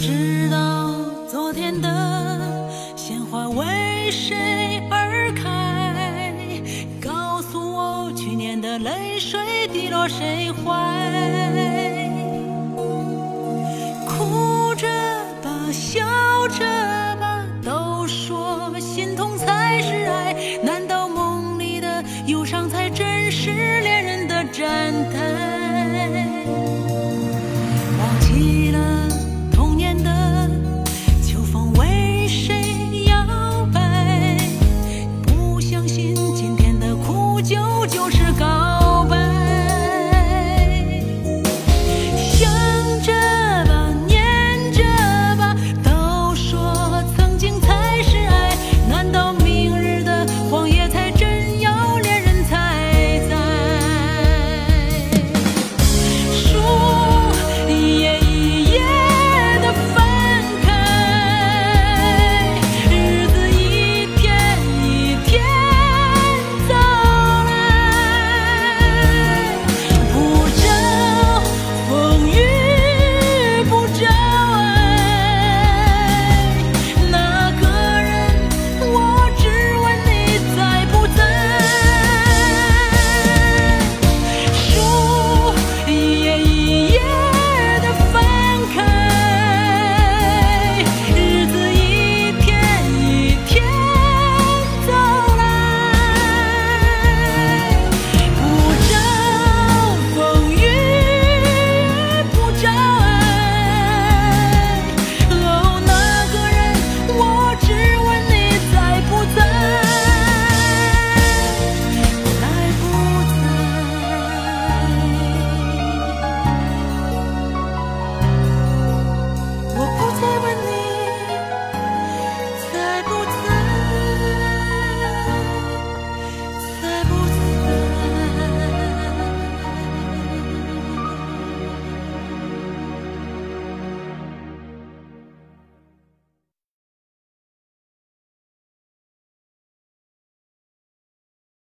知道昨天的鲜花为谁而开？告诉我去年的泪水滴落谁怀？哭着把笑。